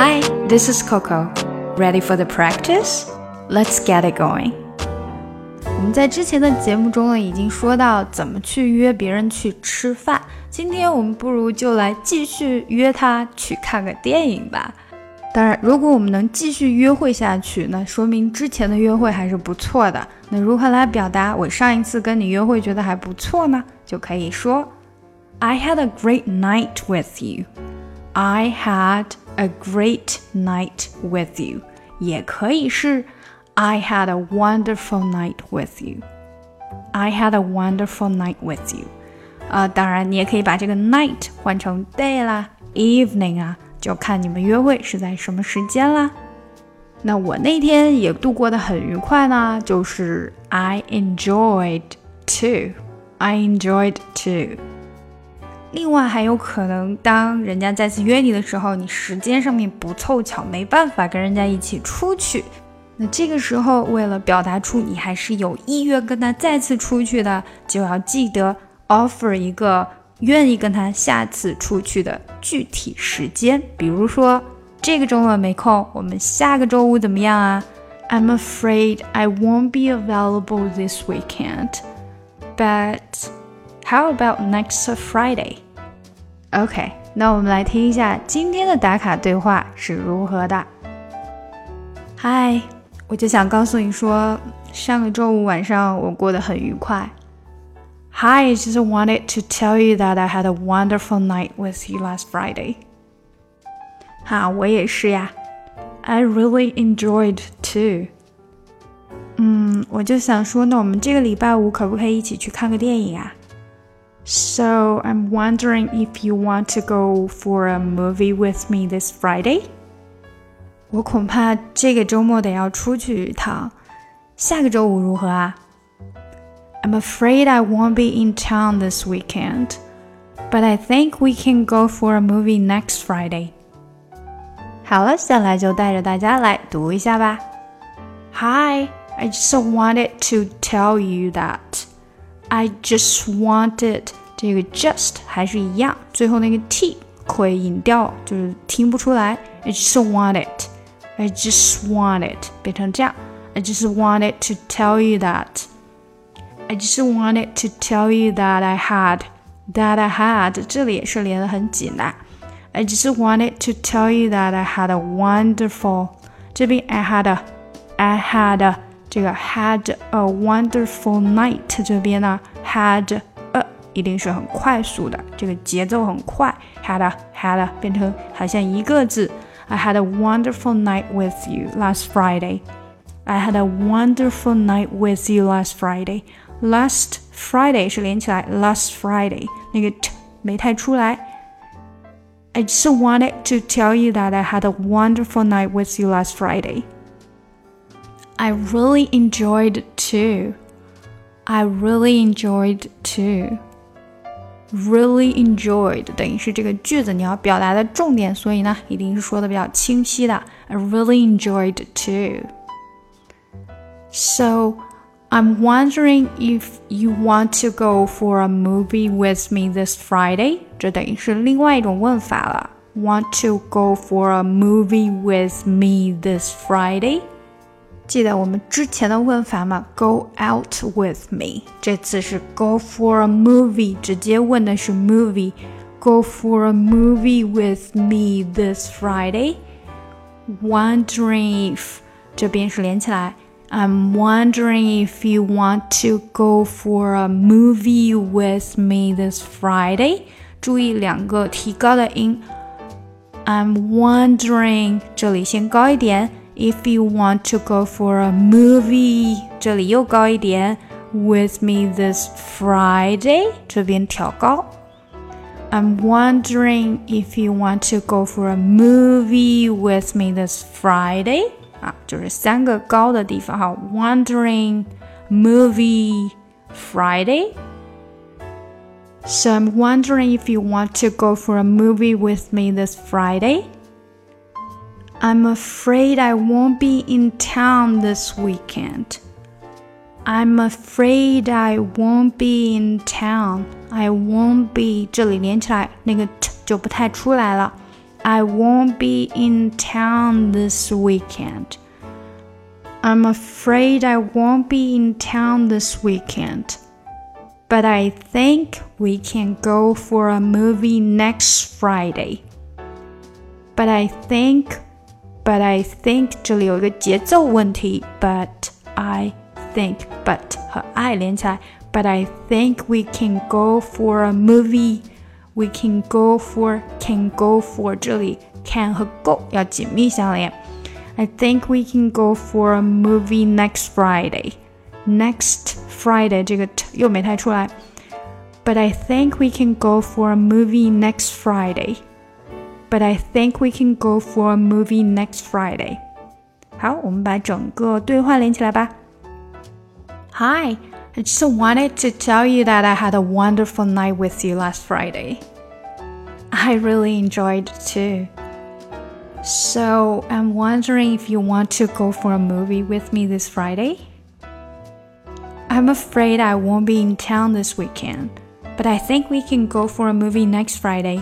Hi, this is Coco. Ready for the practice? Let's get it going. 我们在之前的节目中呢，已经说到怎么去约别人去吃饭。今天我们不如就来继续约他去看个电影吧。当然，如果我们能继续约会下去，那说明之前的约会还是不错的。那如何来表达我上一次跟你约会觉得还不错呢？就可以说，I had a great night with you. I had a great night with you. 也可以是 I had a wonderful night with you. I had a wonderful night with you. 啊，当然你也可以把这个 night 换成 day 啦，evening 啊。就看你们约会是在什么时间啦。那我那天也度过的很愉快呢，就是 I enjoyed too. I enjoyed too. 另外还有可能，当人家再次约你的时候，你时间上面不凑巧，没办法跟人家一起出去。那这个时候，为了表达出你还是有意愿跟他再次出去的，就要记得 offer 一个。愿意跟他下次出去的具体时间，比如说这个周末没空，我们下个周五怎么样啊？I'm afraid I won't be available this weekend, but how about next Friday? OK，那我们来听一下今天的打卡对话是如何的。嗨，我就想告诉你说，上个周五晚上我过得很愉快。Hi, I just wanted to tell you that I had a wonderful night with you last Friday. 哈，我也是呀。I really enjoyed too. 嗯，我就想说，那我们这个礼拜五可不可以一起去看个电影啊 ？So I'm wondering if you want to go for a movie with me this Friday. 我恐怕这个周末得要出去一趟，下个周五如何啊？I'm afraid I won't be in town this weekend, but I think we can go for a movie next Friday. 好了，下来就带着大家来读一下吧。Hi, I just wanted to tell you that. I just wanted 这个 just 还是一样，最后那个 t 会引掉，就是听不出来。I just wanted, I just wanted 变成这样。I just wanted to tell you that. I just wanted to tell you that I had that I had 这里也是连得很紧的。I just wanted to tell you that I had a wonderful 这边 I had a I had a 这个 had a wonderful night 这边呢 had a 一定是很快速的，这个节奏很快。had a had a 变成好像一个字。I had a wonderful night with you last Friday. I had a wonderful night with you last Friday. Last Friday 是连起来，Last Friday 那个 t 没太出来。I just wanted to tell you that I had a wonderful night with you last Friday. I really enjoyed too. I really enjoyed too. Really enjoyed 等于是这个句子你要表达的重点，所以呢，一定是说的比较清晰的。I really enjoyed too. So I'm wondering if you want to go for a movie with me this Friday。这等于是另外一种问法了。Want to go for a movie with me this Friday？ 记得我们之前的问法吗？Go out with me。这次是 go for a movie，直接问的是 movie。Go for a movie with me this Friday。Wondering if 这边是连起来。I'm wondering if you want to go for a movie with me this Friday。注意两个提高的音。I'm wondering，这里先高一点。 If you want to go for a movie，这里又高一点。With me this Friday，这边调高。I'm wondering if you want to go for a movie with me this Friday。啊，就是三个高的地方哈。Wandering movie Friday. So I'm wondering if you want to go for a movie with me this Friday. I'm afraid I won't be in town this weekend. I'm afraid I won't be in town. I won't be 这里连起来，那个 t 就不太出来了。 I won't be in town this weekend. I'm afraid I won't be in town this weekend. But I think we can go for a movie next Friday. But I think, but I think 这里有一个节奏问题。But I think, but 和 I 连起来。But I think we can go for a movie. We can go for can go for 这里 can 和 go 要紧密相连。I think we can go for a movie next Friday. Next Friday 这个 t 又没太出来。But I think we can go for a movie next Friday. But I think we can go for a movie next Friday. 好，我们把整个对话连起来吧。Hi, I just wanted to tell you that I had a wonderful night with you last Friday. I really enjoyed it too. So, I'm wondering if you want to go for a movie with me this Friday? I'm afraid I won't be in town this weekend, but I think we can go for a movie next Friday.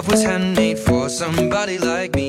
love was handmade for somebody like me